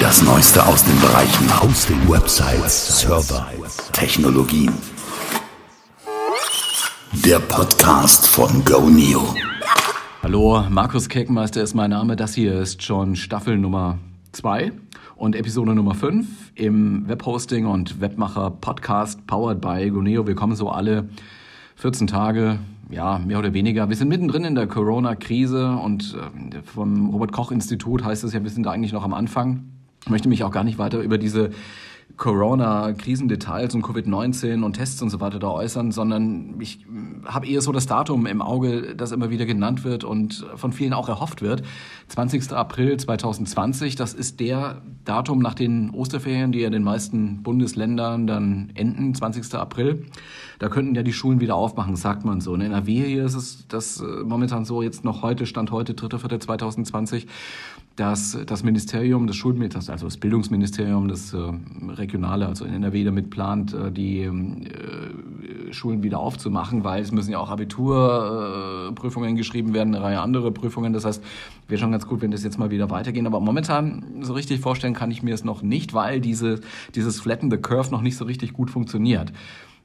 Das Neueste aus den Bereichen Hosting, Websites, Server, Technologien. Der Podcast von GoNeo. Hallo, Markus Keckmeister ist mein Name. Das hier ist schon Staffel Nummer 2 und Episode Nummer 5 im Webhosting und Webmacher Podcast powered by GoNeo. Wir kommen so alle 14 Tage ja, mehr oder weniger. Wir sind mittendrin in der Corona-Krise und äh, vom Robert-Koch-Institut heißt es ja, wir sind da eigentlich noch am Anfang. Ich möchte mich auch gar nicht weiter über diese Corona-Krisendetails und Covid-19 und Tests und so weiter da äußern, sondern ich habe eher so das Datum im Auge, das immer wieder genannt wird und von vielen auch erhofft wird. 20. April 2020, das ist der Datum nach den Osterferien, die ja den meisten Bundesländern dann enden, 20. April. Da könnten ja die Schulen wieder aufmachen, sagt man so. In NRW hier ist es das äh, momentan so, jetzt noch heute, Stand heute, 3.4.2020, dass das Ministerium, das Schulministerium, also das Bildungsministerium, das äh, Regionale, also in NRW damit plant, äh, die äh, Schulen wieder aufzumachen, weil es müssen ja auch Abiturprüfungen geschrieben werden, eine Reihe andere Prüfungen. Das heißt, wäre schon ganz gut, wenn das jetzt mal wieder weitergehen. Aber momentan so richtig vorstellen kann ich mir es noch nicht, weil diese, dieses Flatten the Curve noch nicht so richtig gut funktioniert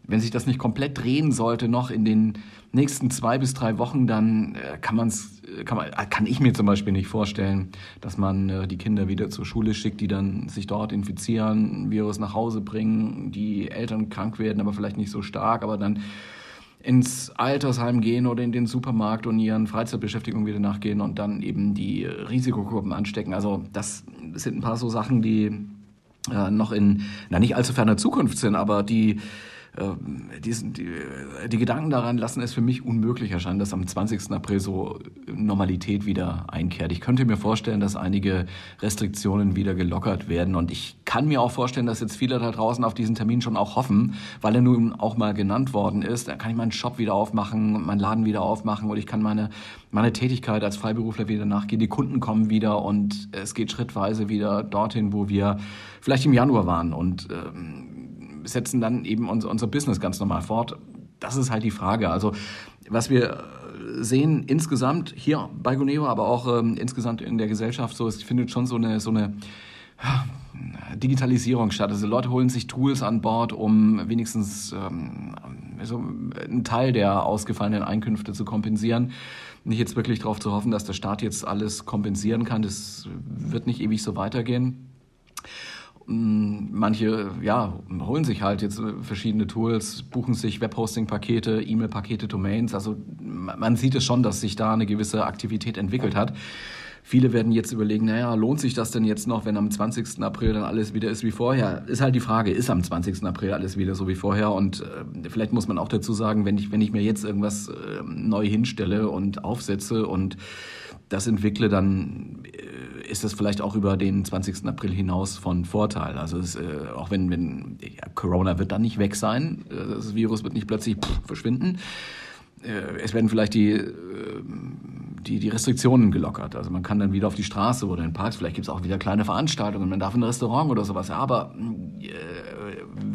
wenn sich das nicht komplett drehen sollte noch in den nächsten zwei bis drei Wochen, dann äh, kann man's, äh, kann man, äh, kann ich mir zum Beispiel nicht vorstellen, dass man die Kinder wieder zur Schule schickt, die dann sich dort infizieren, Virus nach Hause bringen, die Eltern krank werden, aber vielleicht nicht so stark, aber dann ins Altersheim gehen oder in den Supermarkt und ihren Freizeitbeschäftigungen wieder nachgehen und dann eben die Risikogruppen anstecken. Also das sind ein paar so Sachen, die äh, noch in, na nicht allzu ferner Zukunft sind, aber die diesen, die, die Gedanken daran lassen es für mich unmöglich erscheinen, dass am 20. April so Normalität wieder einkehrt. Ich könnte mir vorstellen, dass einige Restriktionen wieder gelockert werden und ich kann mir auch vorstellen, dass jetzt viele da draußen auf diesen Termin schon auch hoffen, weil er nun auch mal genannt worden ist. Da kann ich meinen Shop wieder aufmachen, meinen Laden wieder aufmachen und ich kann meine, meine Tätigkeit als Freiberufler wieder nachgehen. Die Kunden kommen wieder und es geht schrittweise wieder dorthin, wo wir vielleicht im Januar waren und ähm, setzen dann eben unser, unser Business ganz normal fort. Das ist halt die Frage. Also was wir sehen insgesamt hier bei Goneo, aber auch ähm, insgesamt in der Gesellschaft so, es findet schon so eine, so eine Digitalisierung statt. Also Leute holen sich Tools an Bord, um wenigstens ähm, so einen Teil der ausgefallenen Einkünfte zu kompensieren. Nicht jetzt wirklich darauf zu hoffen, dass der Staat jetzt alles kompensieren kann. Das wird nicht ewig so weitergehen. Mm, manche ja, holen sich halt jetzt äh, verschiedene Tools, buchen sich Webhosting-Pakete, E-Mail-Pakete, Domains. Also man sieht es schon, dass sich da eine gewisse Aktivität entwickelt hat. Viele werden jetzt überlegen, naja, lohnt sich das denn jetzt noch, wenn am 20. April dann alles wieder ist wie vorher? Ist halt die Frage, ist am 20. April alles wieder so wie vorher? Und äh, vielleicht muss man auch dazu sagen, wenn ich, wenn ich mir jetzt irgendwas äh, neu hinstelle und aufsetze und das entwickle, dann äh, ist das vielleicht auch über den 20. April hinaus von Vorteil. Also es, äh, auch wenn, wenn ja, Corona wird dann nicht weg sein, äh, das Virus wird nicht plötzlich pff, verschwinden. Äh, es werden vielleicht die, die, die Restriktionen gelockert. Also man kann dann wieder auf die Straße oder in Parks, vielleicht gibt es auch wieder kleine Veranstaltungen, man darf in ein Restaurant oder sowas. Aber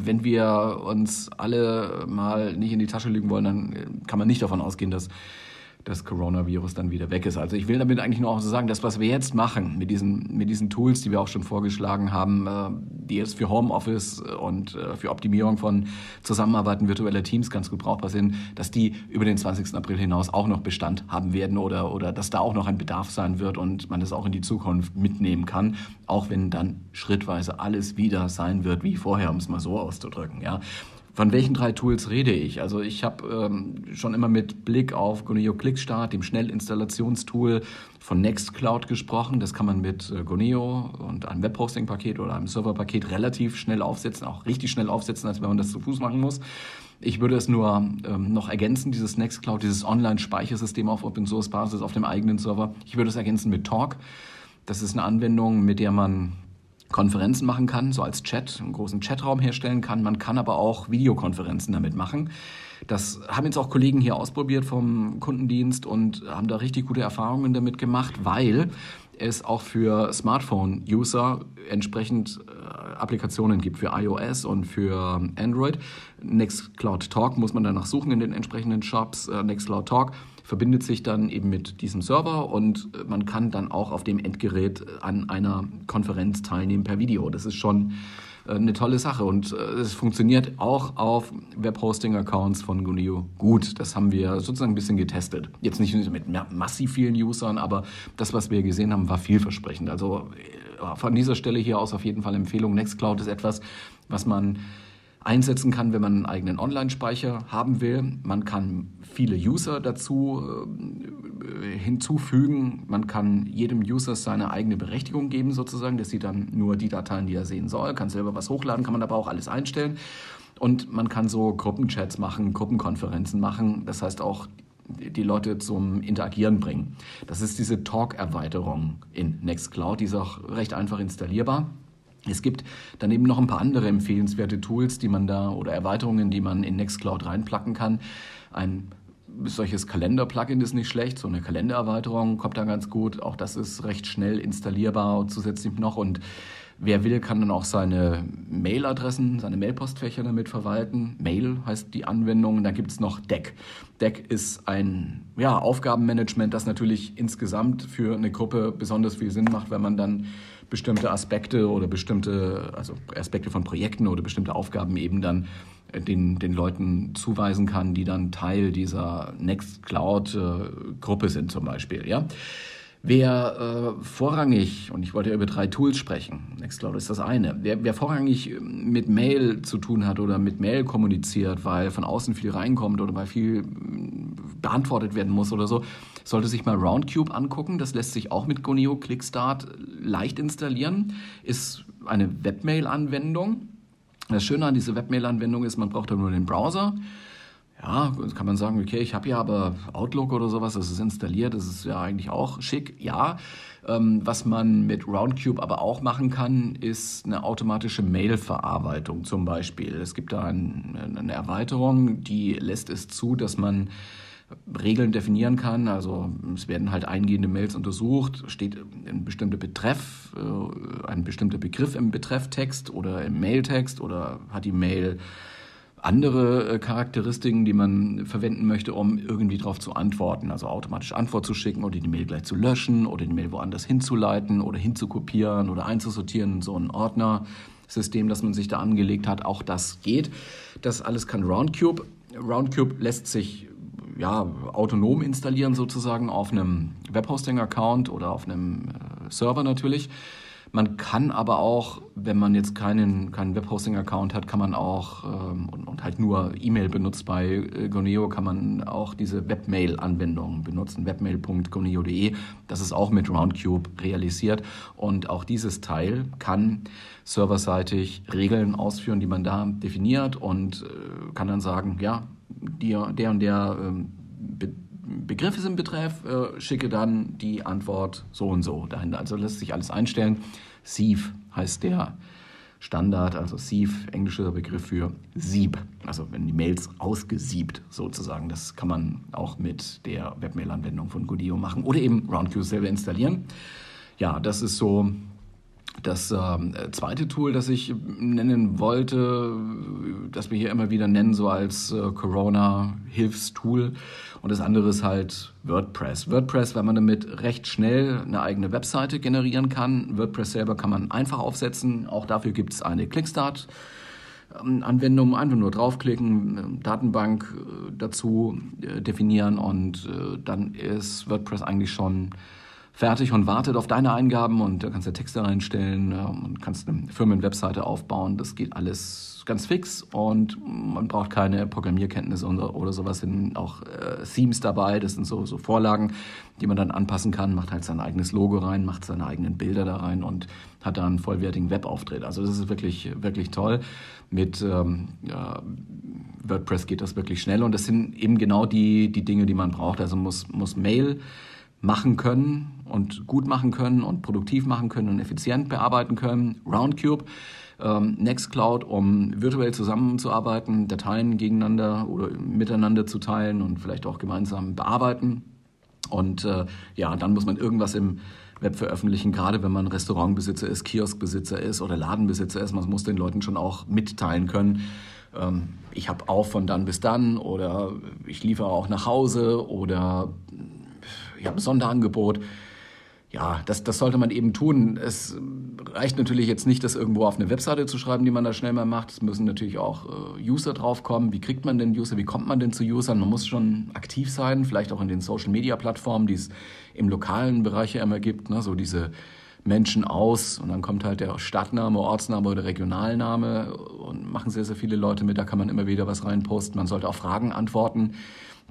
wenn wir uns alle mal nicht in die Tasche lügen wollen, dann kann man nicht davon ausgehen, dass das Coronavirus dann wieder weg ist. Also ich will damit eigentlich nur auch so sagen, das, was wir jetzt machen mit diesen, mit diesen Tools, die wir auch schon vorgeschlagen haben, äh, die jetzt für Homeoffice und äh, für Optimierung von Zusammenarbeiten virtueller Teams ganz gut brauchbar sind, dass die über den 20. April hinaus auch noch Bestand haben werden oder, oder dass da auch noch ein Bedarf sein wird und man das auch in die Zukunft mitnehmen kann, auch wenn dann schrittweise alles wieder sein wird wie vorher, um es mal so auszudrücken. Ja. Von welchen drei Tools rede ich? Also ich habe ähm, schon immer mit Blick auf Goneo Clickstart, dem Schnellinstallationstool von Nextcloud gesprochen. Das kann man mit äh, Goneo und einem Webhosting-Paket oder einem Server-Paket relativ schnell aufsetzen, auch richtig schnell aufsetzen, als wenn man das zu Fuß machen muss. Ich würde es nur ähm, noch ergänzen, dieses Nextcloud, dieses Online-Speichersystem auf Open-Source-Basis auf dem eigenen Server. Ich würde es ergänzen mit Talk. Das ist eine Anwendung, mit der man Konferenzen machen kann, so als Chat, einen großen Chatraum herstellen kann. Man kann aber auch Videokonferenzen damit machen. Das haben jetzt auch Kollegen hier ausprobiert vom Kundendienst und haben da richtig gute Erfahrungen damit gemacht, weil es auch für Smartphone-User entsprechend äh, Applikationen gibt für iOS und für Android. Nextcloud Talk muss man danach suchen in den entsprechenden Shops. Äh, Nextcloud Talk verbindet sich dann eben mit diesem Server und man kann dann auch auf dem Endgerät an einer Konferenz teilnehmen per Video. Das ist schon äh, eine tolle Sache und äh, es funktioniert auch auf Webhosting-Accounts von Guneo gut. Das haben wir sozusagen ein bisschen getestet. Jetzt nicht mit massiv vielen Usern, aber das, was wir gesehen haben, war vielversprechend. Also äh, von dieser Stelle hier aus auf jeden Fall Empfehlung. Nextcloud ist etwas, was man einsetzen kann, wenn man einen eigenen Online-Speicher haben will. Man kann viele User dazu äh, hinzufügen. Man kann jedem User seine eigene Berechtigung geben, sozusagen. Der sieht dann nur die Dateien, die er sehen soll, kann selber was hochladen, kann man aber auch alles einstellen. Und man kann so Gruppenchats machen, Gruppenkonferenzen machen. Das heißt auch die Leute zum Interagieren bringen. Das ist diese Talk-Erweiterung in Nextcloud. Die ist auch recht einfach installierbar. Es gibt daneben noch ein paar andere empfehlenswerte Tools, die man da oder Erweiterungen, die man in Nextcloud reinplacken kann. Ein solches Kalender-Plugin ist nicht schlecht, so eine Kalendererweiterung kommt da ganz gut. Auch das ist recht schnell installierbar zusätzlich noch. Und wer will, kann dann auch seine Mailadressen, seine Mailpostfächer damit verwalten. Mail heißt die Anwendung. Da gibt es noch Deck. Deck ist ein ja, Aufgabenmanagement, das natürlich insgesamt für eine Gruppe besonders viel Sinn macht, wenn man dann bestimmte Aspekte oder bestimmte, also Aspekte von Projekten oder bestimmte Aufgaben eben dann äh, den, den Leuten zuweisen kann, die dann Teil dieser Nextcloud-Gruppe sind zum Beispiel. Ja? Wer äh, vorrangig, und ich wollte ja über drei Tools sprechen, Nextcloud ist das eine, wer, wer vorrangig mit Mail zu tun hat oder mit Mail kommuniziert, weil von außen viel reinkommt oder weil viel beantwortet werden muss oder so, sollte sich mal Roundcube angucken. Das lässt sich auch mit Goneo Clickstart leicht installieren. Ist eine Webmail-Anwendung. Das Schöne an dieser Webmail-Anwendung ist, man braucht da nur den Browser. Ja, kann man sagen, okay, ich habe ja aber Outlook oder sowas, das ist installiert, das ist ja eigentlich auch schick. Ja, ähm, was man mit Roundcube aber auch machen kann, ist eine automatische Mail-Verarbeitung zum Beispiel. Es gibt da ein, eine Erweiterung, die lässt es zu, dass man Regeln definieren kann. Also es werden halt eingehende Mails untersucht, steht ein bestimmter Betreff, äh, ein bestimmter Begriff im Betrefftext oder im Mailtext oder hat die Mail andere äh, Charakteristiken, die man verwenden möchte, um irgendwie darauf zu antworten. Also automatisch Antwort zu schicken oder die Mail gleich zu löschen oder die Mail woanders hinzuleiten oder hinzukopieren oder einzusortieren in so einen Ordner-System, das man sich da angelegt hat. Auch das geht. Das alles kann Roundcube. Roundcube lässt sich ja, autonom installieren sozusagen auf einem Webhosting-Account oder auf einem äh, Server natürlich. Man kann aber auch, wenn man jetzt keinen, keinen Webhosting-Account hat, kann man auch ähm, und, und, halt nur E-Mail benutzt bei äh, Goneo, kann man auch diese Webmail-Anwendung benutzen, webmail.goneo.de. Das ist auch mit Roundcube realisiert und auch dieses Teil kann serverseitig Regeln ausführen, die man da definiert und äh, kann dann sagen, ja, die, der und der ähm, Be Begriff ist im Betreff, äh, schicke dann die Antwort so und so dahinter. Also lässt sich alles einstellen. Sieve heißt der Standard, also Sieve, englischer Begriff für Sieb. Also wenn die Mails ausgesiebt sozusagen. Das kann man auch mit der Webmail-Anwendung von Godio machen oder eben RoundQ selber installieren. Ja, das ist so das äh, zweite Tool, das ich nennen wollte, das wir hier immer wieder nennen, so als äh, Corona-Hilfstool. Und das andere ist halt WordPress. WordPress, weil man damit recht schnell eine eigene Webseite generieren kann. WordPress selber kann man einfach aufsetzen. Auch dafür gibt es eine Clickstart. Anwendung einfach nur draufklicken, Datenbank äh, dazu äh, definieren und äh, dann ist WordPress eigentlich schon fertig und wartet auf deine Eingaben und da kannst du Texte reinstellen und kannst eine Firmenwebseite aufbauen. Das geht alles ganz fix und man braucht keine Programmierkenntnisse oder sowas. Sind auch äh, Themes dabei, das sind so, so Vorlagen, die man dann anpassen kann, macht halt sein eigenes Logo rein, macht seine eigenen Bilder da rein und hat da einen vollwertigen Webauftritt. Also das ist wirklich, wirklich toll. Mit ähm, ja, WordPress geht das wirklich schnell und das sind eben genau die, die Dinge, die man braucht. Also muss, muss Mail machen können und gut machen können und produktiv machen können und effizient bearbeiten können. Roundcube, ähm, Nextcloud, um virtuell zusammenzuarbeiten, Dateien gegeneinander oder miteinander zu teilen und vielleicht auch gemeinsam bearbeiten. Und äh, ja, dann muss man irgendwas im Web veröffentlichen, gerade wenn man Restaurantbesitzer ist, Kioskbesitzer ist oder Ladenbesitzer ist. Man muss den Leuten schon auch mitteilen können, ähm, ich habe auf von dann bis dann oder ich liefere auch nach Hause oder ich habe ein Sonderangebot. Ja, das, das sollte man eben tun. Es reicht natürlich jetzt nicht, das irgendwo auf eine Webseite zu schreiben, die man da schnell mal macht. Es müssen natürlich auch äh, User draufkommen. Wie kriegt man denn User? Wie kommt man denn zu Usern? Man muss schon aktiv sein, vielleicht auch in den Social-Media-Plattformen, die es im lokalen Bereich ja immer gibt. Ne? So diese Menschen aus und dann kommt halt der Stadtname, Ortsname oder Regionalname und machen sehr, sehr viele Leute mit. Da kann man immer wieder was reinposten. Man sollte auf Fragen antworten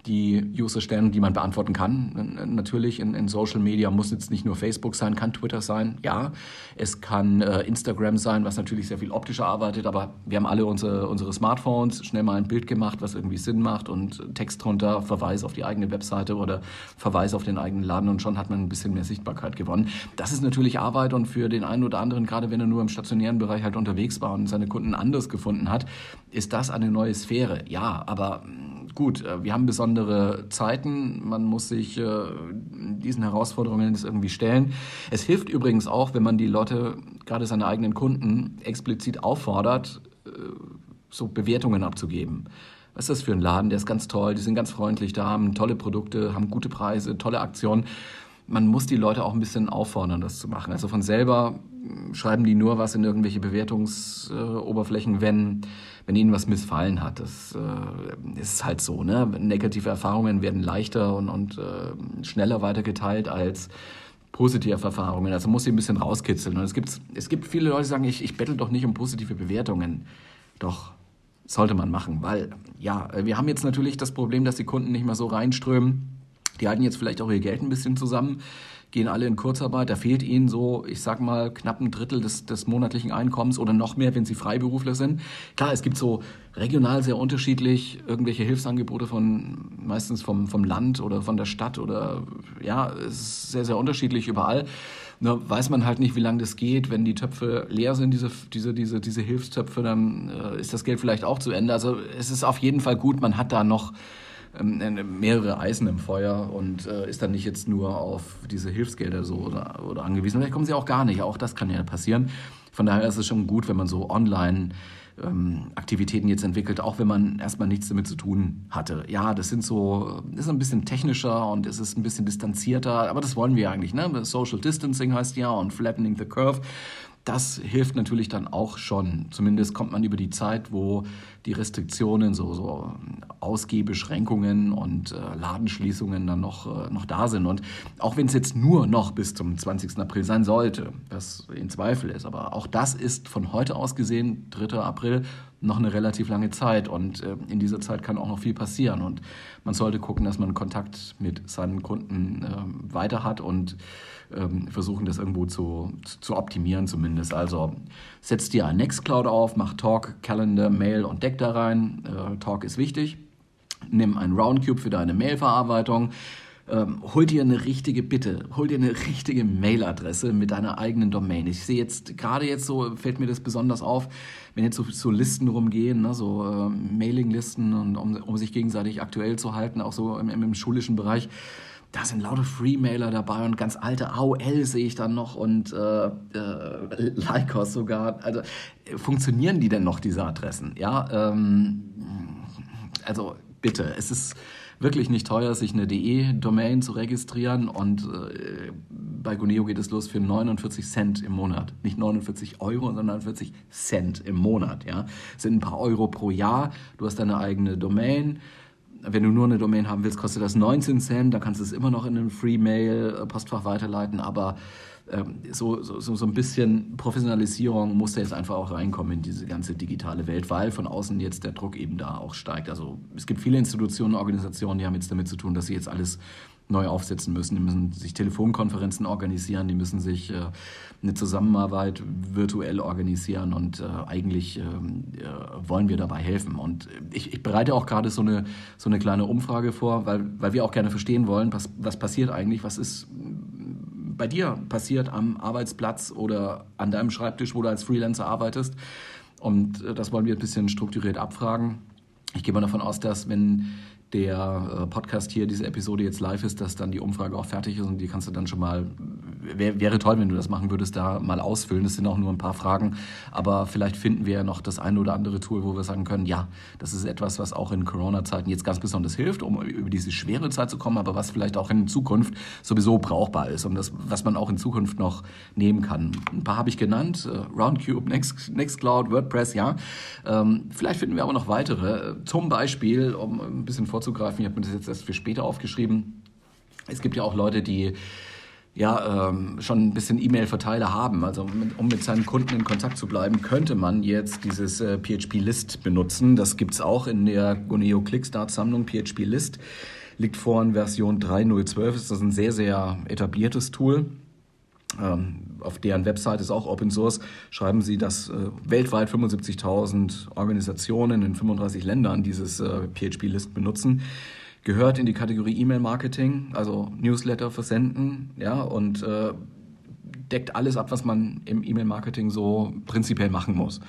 die User stellen, die man beantworten kann. Natürlich in, in, Social Media muss jetzt nicht nur Facebook sein, kann Twitter sein, ja. Es kann äh, Instagram sein, was natürlich sehr viel optischer arbeitet, aber wir haben alle unsere, unsere Smartphones, schnell mal ein Bild gemacht, was irgendwie Sinn macht und Text drunter, Verweis auf die eigene Webseite oder Verweis auf den eigenen Laden und schon hat man ein bisschen mehr Sichtbarkeit gewonnen. Das ist natürlich Arbeit und für den einen oder anderen, gerade wenn er nur im stationären Bereich halt unterwegs war und seine Kunden anders gefunden hat, ist das eine neue Sphäre. Ja, aber gut, äh, wir haben besondere Zeiten, man muss sich äh, diesen Herausforderungen jetzt irgendwie stellen. Es hilft übrigens auch, wenn man die Leute, gerade seine eigenen Kunden, explizit auffordert, äh, so Bewertungen abzugeben. Was ist das für ein Laden? Der ist ganz toll, die sind ganz freundlich, da haben tolle Produkte, haben gute Preise, tolle Aktionen. Man muss die Leute auch ein bisschen auffordern, das zu machen. Also von selber schreiben die nur was in irgendwelche Bewertungsoberflächen, wenn wenn ihnen was missfallen hat. Das äh, ist halt so. Ne? Negative Erfahrungen werden leichter und, und äh, schneller weitergeteilt als positive Erfahrungen. Also muss sie ein bisschen rauskitzeln. Und es gibt, es gibt viele Leute, die sagen, ich, ich bettel doch nicht um positive Bewertungen. Doch, sollte man machen, weil ja, wir haben jetzt natürlich das Problem, dass die Kunden nicht mehr so reinströmen. Die halten jetzt vielleicht auch ihr Geld ein bisschen zusammen gehen alle in Kurzarbeit. Da fehlt ihnen so, ich sag mal, knapp ein Drittel des, des monatlichen Einkommens oder noch mehr, wenn sie Freiberufler sind. Klar, es gibt so regional sehr unterschiedlich irgendwelche Hilfsangebote von meistens vom, vom Land oder von der Stadt oder ja, es ist sehr, sehr unterschiedlich überall. Nur weiß man halt nicht, wie lange das geht. Wenn die Töpfe leer sind, diese, diese, diese, diese Hilfstöpfe, dann äh, ist das Geld vielleicht auch zu Ende. Also es ist auf jeden Fall gut, man hat da noch ähm, äh, mehrere Eisen im Feuer und äh, ist dann nicht jetzt nur auf diese Hilfsgelder so oder, oder angewiesen. Vielleicht kommen sie auch gar nicht. Auch das kann ja passieren. Von daher ist es schon gut, wenn man so online ähm, Aktivitäten jetzt entwickelt, auch wenn man erstmal nichts damit zu tun hatte. Ja, das sind so, ist ein bisschen technischer und es ist ein bisschen distanzierter, aber das wollen wir eigentlich, ne? Social Distancing heißt ja und Flattening the Curve das hilft natürlich dann auch schon. Zumindest kommt man über die Zeit, wo die Restriktionen, so, so Ausgehbeschränkungen und äh, Ladenschließungen dann noch, äh, noch da sind. Und auch wenn es jetzt nur noch bis zum 20. April sein sollte, was in Zweifel ist, aber auch das ist von heute aus gesehen, 3. April, noch eine relativ lange Zeit. Und äh, in dieser Zeit kann auch noch viel passieren. Und man sollte gucken, dass man Kontakt mit seinen Kunden äh, weiter hat und ähm, versuchen, das irgendwo zu, zu optimieren zumindest. Also setzt dir ein Nextcloud auf, mach Talk, Calendar, Mail und Deck da rein. Äh, Talk ist wichtig. Nimm ein Roundcube für deine Mailverarbeitung. Ähm, hol dir eine richtige Bitte, hol dir eine richtige Mailadresse mit deiner eigenen Domain. Ich sehe jetzt, gerade jetzt so, fällt mir das besonders auf, wenn jetzt so, so Listen rumgehen, ne, so äh, Mailinglisten und um, um sich gegenseitig aktuell zu halten, auch so im, im schulischen Bereich da sind lauter Freemailer dabei und ganz alte AOL sehe ich dann noch und äh, äh, Lycos sogar. Also funktionieren die denn noch, diese Adressen? Ja, ähm, also bitte, es ist wirklich nicht teuer, sich eine DE-Domain zu registrieren und äh, bei Guneo geht es los für 49 Cent im Monat. Nicht 49 Euro, sondern 49 Cent im Monat. Ja, das sind ein paar Euro pro Jahr. Du hast deine eigene Domain wenn du nur eine Domain haben willst, kostet das 19 Cent. Da kannst du es immer noch in einem Free-Mail-Postfach weiterleiten. Aber so, so, so ein bisschen Professionalisierung muss da jetzt einfach auch reinkommen in diese ganze digitale Welt, weil von außen jetzt der Druck eben da auch steigt. Also es gibt viele Institutionen, Organisationen, die haben jetzt damit zu tun, dass sie jetzt alles neu aufsetzen müssen. Die müssen sich Telefonkonferenzen organisieren, die müssen sich äh, eine Zusammenarbeit virtuell organisieren und äh, eigentlich ähm, äh, wollen wir dabei helfen. Und ich, ich bereite auch gerade so eine, so eine kleine Umfrage vor, weil, weil wir auch gerne verstehen wollen, was, was passiert eigentlich, was ist bei dir passiert am Arbeitsplatz oder an deinem Schreibtisch, wo du als Freelancer arbeitest. Und äh, das wollen wir ein bisschen strukturiert abfragen. Ich gehe mal davon aus, dass wenn der äh, Podcast hier, diese Episode jetzt live ist, dass dann die Umfrage auch fertig ist und die kannst du dann schon mal, wär, wäre toll, wenn du das machen würdest, da mal ausfüllen. Das sind auch nur ein paar Fragen, aber vielleicht finden wir ja noch das eine oder andere Tool, wo wir sagen können, ja, das ist etwas, was auch in Corona-Zeiten jetzt ganz besonders hilft, um über diese schwere Zeit zu kommen, aber was vielleicht auch in Zukunft sowieso brauchbar ist und das, was man auch in Zukunft noch nehmen kann. Ein paar habe ich genannt, äh, Roundcube, Next, Nextcloud, WordPress, ja. Ähm, vielleicht finden wir aber noch weitere, zum Beispiel, um ein bisschen vor vorzugreifen. Ich habe mir das jetzt erst für später aufgeschrieben. Es gibt ja auch Leute, die ja, ähm, schon ein bisschen E-Mail-Verteiler haben. Also um mit seinen Kunden in Kontakt zu bleiben, könnte man jetzt dieses äh, PHP-List benutzen. Das gibt es auch in der Goneo Clickstart-Sammlung. PHP-List liegt vor in Version 3.012. Das ist ein sehr, sehr etabliertes Tool. Ähm, auf deren Website ist auch Open Source, schreiben sie, dass äh, weltweit 75.000 Organisationen in 35 Ländern dieses äh, PHP-List benutzen. Gehört in die Kategorie E-Mail-Marketing, also Newsletter versenden, ja, und äh, deckt alles ab, was man im E-Mail-Marketing so prinzipiell machen muss.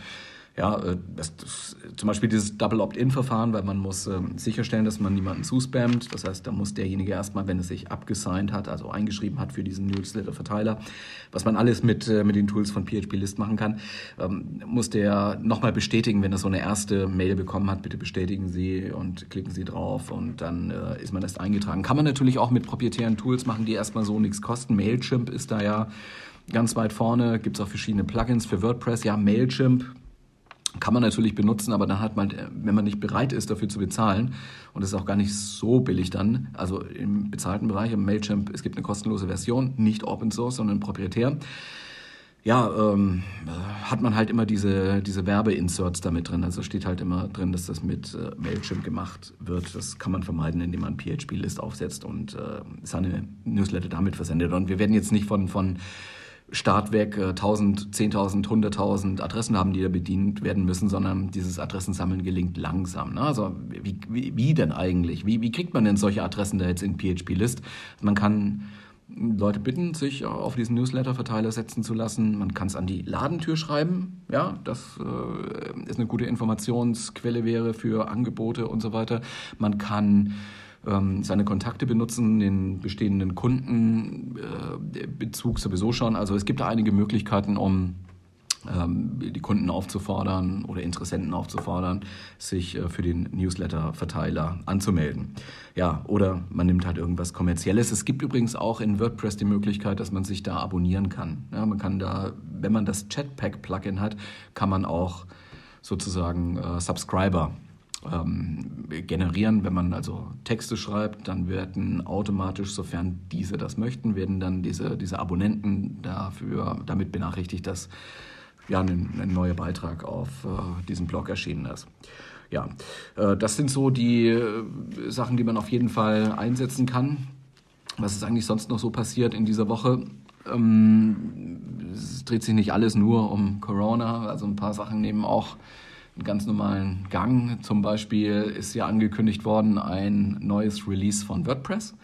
Ja, äh, das, das, zum Beispiel dieses Double Opt-in-Verfahren, weil man muss äh, sicherstellen, dass man niemanden zuspammt. Das heißt, da muss derjenige erstmal, wenn es sich abgesigned hat, also eingeschrieben hat für diesen Newsletter-Verteiler, was man alles mit, äh, mit den Tools von PHP List machen kann, ähm, muss der nochmal bestätigen, wenn er so eine erste Mail bekommen hat, bitte bestätigen Sie und klicken Sie drauf und dann äh, ist man erst eingetragen. Kann man natürlich auch mit proprietären Tools machen, die erstmal so nichts kosten. Mailchimp ist da ja ganz weit vorne, gibt es auch verschiedene Plugins für WordPress. Ja, Mailchimp kann man natürlich benutzen, aber dann hat man, wenn man nicht bereit ist, dafür zu bezahlen, und das ist auch gar nicht so billig dann, also im bezahlten Bereich, im Mailchimp, es gibt eine kostenlose Version, nicht Open Source, sondern proprietär. Ja, ähm, hat man halt immer diese, diese Werbeinserts damit drin. Also steht halt immer drin, dass das mit äh, Mailchimp gemacht wird. Das kann man vermeiden, indem man PHP-List aufsetzt und äh, seine Newsletter damit versendet. Und wir werden jetzt nicht von, von Startwerk äh, 1000, 10.000, 100.000 Adressen haben, die da bedient werden müssen, sondern dieses Adressensammeln gelingt langsam. Ne? Also wie, wie, wie denn eigentlich? Wie, wie kriegt man denn solche Adressen da jetzt in PHP-List? Man kann Leute bitten, sich auf diesen Newsletter-Verteiler setzen zu lassen. Man kann es an die Ladentür schreiben. Ja, das äh, ist eine gute Informationsquelle wäre für Angebote und so weiter. Man kann ähm, seine Kontakte benutzen, den bestehenden Kundenbezug äh, sowieso schon. Also es gibt da einige Möglichkeiten, um ähm, die Kunden aufzufordern oder Interessenten aufzufordern, sich äh, für den Newsletter-Verteiler anzumelden. Ja, oder man nimmt halt irgendwas Kommerzielles. Es gibt übrigens auch in WordPress die Möglichkeit, dass man sich da abonnieren kann. Ja, man kann da, wenn man das Chatpack-Plugin hat, kann man auch sozusagen äh, Subscriber ähm, generieren. Wenn man also Texte schreibt, dann werden automatisch, sofern diese das möchten, werden dann diese, diese Abonnenten dafür damit benachrichtigt, dass ja, ein, ein neuer Beitrag auf äh, diesem Blog erschienen ist. Ja, äh, das sind so die äh, Sachen, die man auf jeden Fall einsetzen kann. Was ist eigentlich sonst noch so passiert in dieser Woche? Ähm, es dreht sich nicht alles nur um Corona, also ein paar Sachen nehmen auch einen ganz normalen Gang. Zum Beispiel ist ja angekündigt worden ein neues Release von WordPress.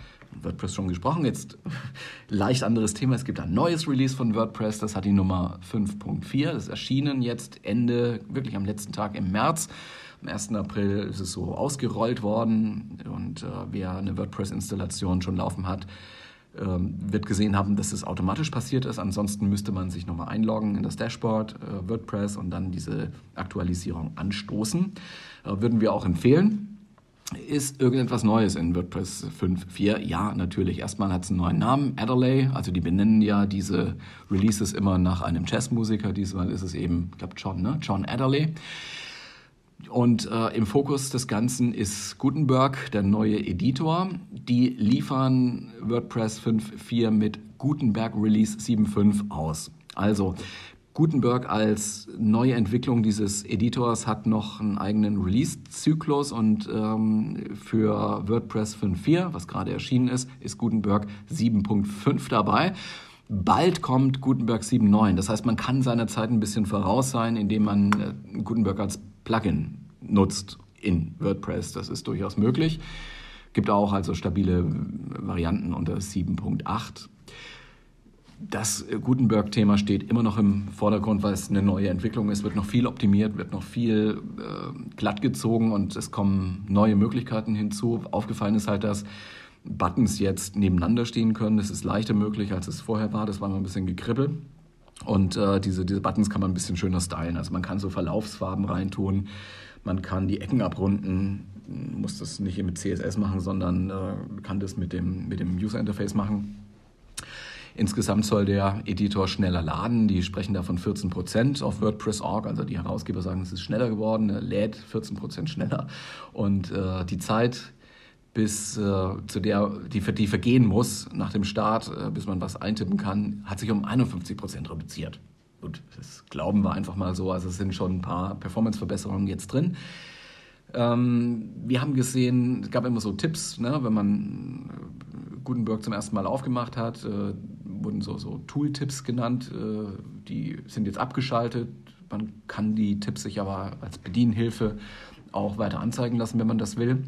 WordPress schon gesprochen, jetzt leicht anderes Thema. Es gibt ein neues Release von WordPress, das hat die Nummer 5.4. Das ist erschienen jetzt Ende, wirklich am letzten Tag im März. Am 1. April ist es so ausgerollt worden und äh, wer eine WordPress-Installation schon laufen hat, wird gesehen haben, dass es automatisch passiert ist. Ansonsten müsste man sich nochmal einloggen in das Dashboard äh, WordPress und dann diese Aktualisierung anstoßen. Äh, würden wir auch empfehlen. Ist irgendetwas Neues in WordPress 5.4? Ja, natürlich. Erstmal hat es einen neuen Namen, Adderley. Also die benennen ja diese Releases immer nach einem Jazzmusiker. Diesmal ist es eben, ich glaube John, ne? John Adderley. Und äh, im Fokus des Ganzen ist Gutenberg, der neue Editor. Die liefern WordPress 5.4 mit Gutenberg Release 7.5 aus. Also Gutenberg als neue Entwicklung dieses Editors hat noch einen eigenen Release-Zyklus und ähm, für WordPress 5.4, was gerade erschienen ist, ist Gutenberg 7.5 dabei. Bald kommt Gutenberg 7.9. Das heißt, man kann seiner Zeit ein bisschen voraus sein, indem man äh, Gutenberg als Plugin nutzt in WordPress. Das ist durchaus möglich. Gibt auch also stabile Varianten unter 7.8. das Gutenberg-Thema steht immer noch im Vordergrund, weil es eine neue Entwicklung ist, wird noch viel optimiert, wird noch viel äh, glatt gezogen und es kommen neue Möglichkeiten hinzu. Aufgefallen ist halt, dass Buttons jetzt nebeneinander stehen können. Das ist leichter möglich, als es vorher war. Das war noch ein bisschen gekribbelt. Und äh, diese, diese Buttons kann man ein bisschen schöner stylen. Also man kann so Verlaufsfarben reintun, man kann die Ecken abrunden, muss das nicht mit CSS machen, sondern äh, kann das mit dem, mit dem User Interface machen. Insgesamt soll der Editor schneller laden. Die sprechen da von 14 Prozent auf WordPress.org. Also die Herausgeber sagen, es ist schneller geworden, er lädt 14 Prozent schneller. Und äh, die Zeit, bis äh, zu der, die, die vergehen muss nach dem Start, äh, bis man was eintippen kann, hat sich um 51 Prozent reduziert. Gut, das glauben wir einfach mal so. Also es sind schon ein paar Performance-Verbesserungen jetzt drin. Ähm, wir haben gesehen, es gab immer so Tipps, ne, wenn man äh, Gutenberg zum ersten Mal aufgemacht hat, äh, wurden so, so Tool-Tipps genannt, äh, die sind jetzt abgeschaltet. Man kann die Tipps sich aber als Bedienhilfe auch weiter anzeigen lassen, wenn man das will.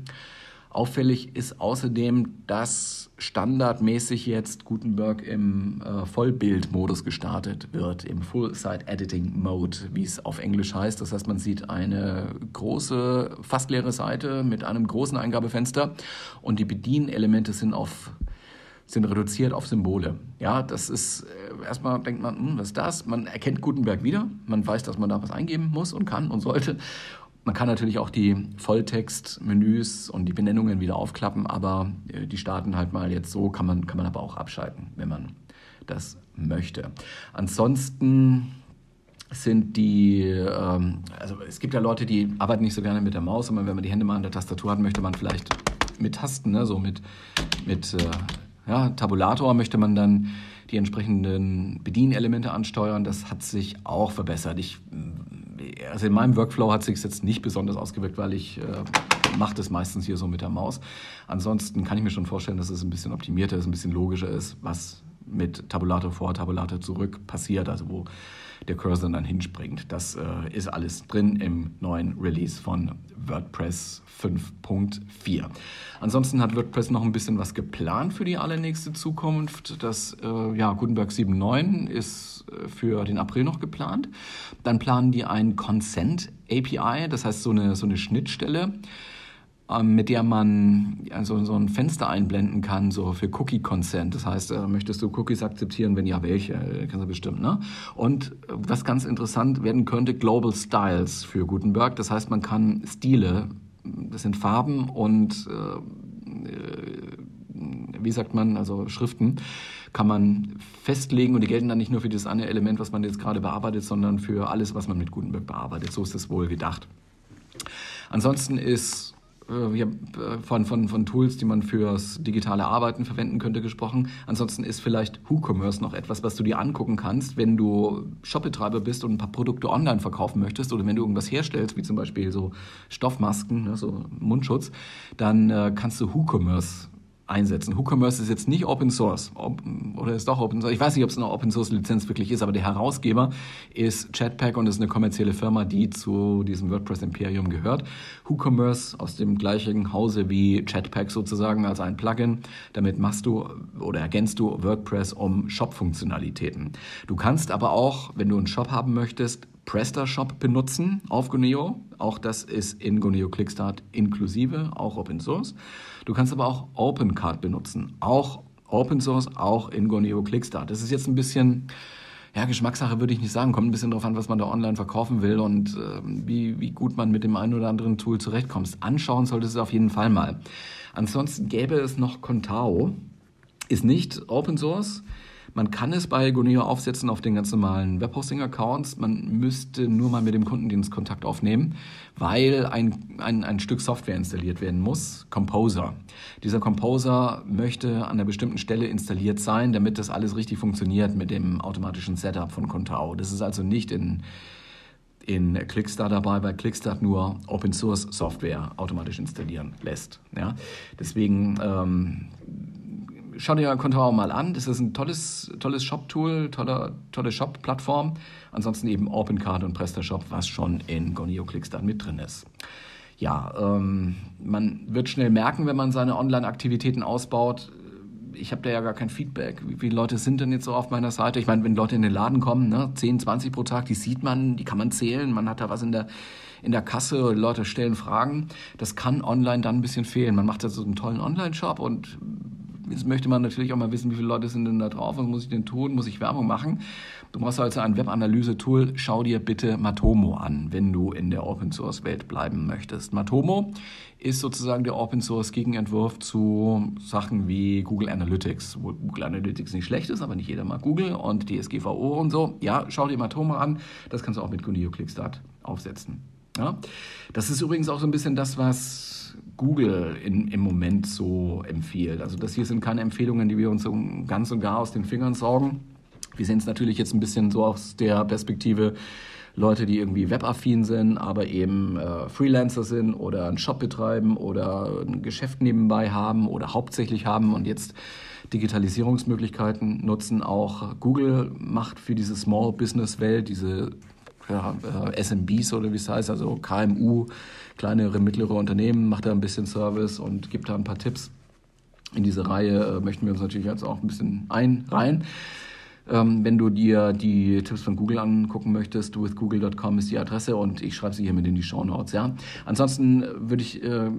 Auffällig ist außerdem, dass standardmäßig jetzt Gutenberg im äh, Vollbildmodus gestartet wird, im Full-Site-Editing-Mode, wie es auf Englisch heißt. Das heißt, man sieht eine große, fast leere Seite mit einem großen Eingabefenster und die Bedienelemente sind auf sind reduziert auf Symbole. Ja, das ist äh, erstmal denkt man, hm, was ist das? Man erkennt Gutenberg wieder, man weiß, dass man da was eingeben muss und kann und sollte. Man kann natürlich auch die Volltext-Menüs und die Benennungen wieder aufklappen, aber äh, die starten halt mal jetzt so, kann man, kann man aber auch abschalten, wenn man das möchte. Ansonsten sind die, ähm, also es gibt ja Leute, die arbeiten nicht so gerne mit der Maus, aber wenn man die Hände mal an der Tastatur hat, möchte man vielleicht mit Tasten, ne, so mit, mit äh, ja, Tabulator möchte man dann die entsprechenden Bedienelemente ansteuern. Das hat sich auch verbessert. Ich, also in meinem Workflow hat sich jetzt nicht besonders ausgewirkt, weil ich äh, mache das meistens hier so mit der Maus. Ansonsten kann ich mir schon vorstellen, dass es ein bisschen optimierter ist, ein bisschen logischer ist, was mit Tabulator vor, Tabulator zurück passiert, also wo der Cursor dann hinspringt. Das äh, ist alles drin im neuen Release von WordPress 5.4. Ansonsten hat WordPress noch ein bisschen was geplant für die allernächste Zukunft. Das äh, ja, Gutenberg 7.9 ist äh, für den April noch geplant. Dann planen die ein Consent API, das heißt so eine, so eine Schnittstelle mit der man also so ein Fenster einblenden kann, so für Cookie Consent. Das heißt, äh, möchtest du Cookies akzeptieren? Wenn ja, welche? Äh, kannst du bestimmt, ne? Und äh, was ganz interessant werden könnte, Global Styles für Gutenberg. Das heißt, man kann Stile, das sind Farben und wie sagt man, also Schriften, kann man festlegen und die gelten dann nicht nur für das eine Element, was man jetzt gerade bearbeitet, sondern für alles, was man mit Gutenberg bearbeitet. So ist das wohl gedacht. Ansonsten ist äh, von, von, von Tools, die man fürs digitale Arbeiten verwenden könnte, gesprochen. Ansonsten ist vielleicht WooCommerce noch etwas, was du dir angucken kannst, wenn du Shopbetreiber bist und ein paar Produkte online verkaufen möchtest oder wenn du irgendwas herstellst, wie zum Beispiel so Stoffmasken, ne, so Mundschutz, dann äh, kannst du WooCommerce einsetzen. WooCommerce ist jetzt nicht Open Source oder ist doch Open Source. Ich weiß nicht, ob es eine Open Source Lizenz wirklich ist, aber der Herausgeber ist Chatpack und ist eine kommerzielle Firma, die zu diesem WordPress Imperium gehört. WooCommerce aus dem gleichen Hause wie Chatpack sozusagen als ein Plugin. Damit machst du oder ergänzt du WordPress um Shop-Funktionalitäten. Du kannst aber auch, wenn du einen Shop haben möchtest, PrestaShop benutzen auf Goneo. Auch das ist in Goneo Clickstart inklusive, auch Open Source. Du kannst aber auch OpenCard benutzen, auch Open Source, auch in Goneo Clickstart. Das ist jetzt ein bisschen, ja, Geschmackssache würde ich nicht sagen, kommt ein bisschen darauf an, was man da online verkaufen will und äh, wie, wie gut man mit dem einen oder anderen Tool zurechtkommt. Anschauen solltest du es auf jeden Fall mal. Ansonsten gäbe es noch Contao, ist nicht Open Source, man kann es bei Goneo aufsetzen auf den ganz normalen Webhosting-Accounts. Man müsste nur mal mit dem Kundendienst Kontakt aufnehmen, weil ein, ein, ein Stück Software installiert werden muss, Composer. Dieser Composer möchte an einer bestimmten Stelle installiert sein, damit das alles richtig funktioniert mit dem automatischen Setup von Contao. Das ist also nicht in in Clickstar dabei, weil Clickstar nur Open Source Software automatisch installieren lässt. Ja? Deswegen ähm, schau dir Contao mal an. Das ist ein tolles, tolles Shop-Tool, tolle, tolle Shop-Plattform. Ansonsten eben OpenCard und PrestaShop, was schon in Gonio Clickstart mit drin ist. Ja, ähm, man wird schnell merken, wenn man seine Online-Aktivitäten ausbaut, ich habe da ja gar kein Feedback. Wie viele Leute sind denn jetzt so auf meiner Seite? Ich meine, wenn Leute in den Laden kommen, ne, 10, 20 pro Tag, die sieht man, die kann man zählen, man hat da was in der in der Kasse, Leute stellen Fragen. Das kann online dann ein bisschen fehlen. Man macht da so einen tollen Online-Shop und jetzt möchte man natürlich auch mal wissen, wie viele Leute sind denn da drauf, was muss ich denn tun, muss ich Werbung machen? Du brauchst also ein Webanalyse-Tool, schau dir bitte Matomo an, wenn du in der Open-Source-Welt bleiben möchtest. Matomo ist sozusagen der Open-Source-Gegenentwurf zu Sachen wie Google Analytics, wo Google Analytics nicht schlecht ist, aber nicht jeder mag Google und DSGVO und so. Ja, schau dir Matomo an, das kannst du auch mit Gunio Clickstart aufsetzen. Ja? Das ist übrigens auch so ein bisschen das, was Google in, im Moment so empfiehlt. Also das hier sind keine Empfehlungen, die wir uns so ganz und gar aus den Fingern saugen. Wir sehen es natürlich jetzt ein bisschen so aus der Perspektive Leute, die irgendwie webaffin sind, aber eben äh, Freelancer sind oder einen Shop betreiben oder ein Geschäft nebenbei haben oder hauptsächlich haben und jetzt Digitalisierungsmöglichkeiten nutzen. Auch Google macht für diese Small Business Welt, diese ja, äh, SMBs oder wie es heißt, also KMU, kleinere, mittlere Unternehmen, macht da ein bisschen Service und gibt da ein paar Tipps. In diese Reihe äh, möchten wir uns natürlich jetzt auch ein bisschen einreihen. Ähm, wenn du dir die Tipps von Google angucken möchtest, withgoogle.com ist die Adresse und ich schreibe sie hier mit in die Show Notes. Ja? Ansonsten würde ich äh,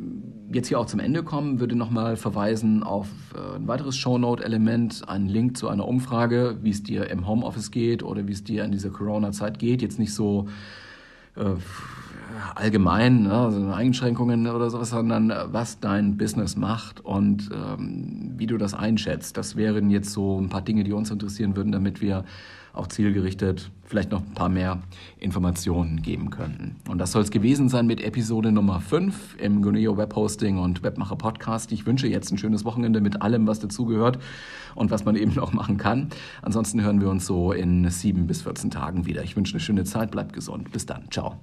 jetzt hier auch zum Ende kommen, würde nochmal verweisen auf äh, ein weiteres Shownote-Element, einen Link zu einer Umfrage, wie es dir im Homeoffice geht oder wie es dir in dieser Corona-Zeit geht. Jetzt nicht so äh, allgemein, ne, also Einschränkungen oder sowas, sondern äh, was dein Business macht und ähm, wie du das einschätzt. Das wären jetzt so ein paar Dinge, die uns interessieren würden, damit wir auch zielgerichtet vielleicht noch ein paar mehr Informationen geben könnten. Und das soll es gewesen sein mit Episode Nummer 5 im Guneo Webhosting und Webmacher Podcast. Ich wünsche jetzt ein schönes Wochenende mit allem, was dazugehört und was man eben noch machen kann. Ansonsten hören wir uns so in sieben bis 14 Tagen wieder. Ich wünsche eine schöne Zeit, bleibt gesund. Bis dann. Ciao.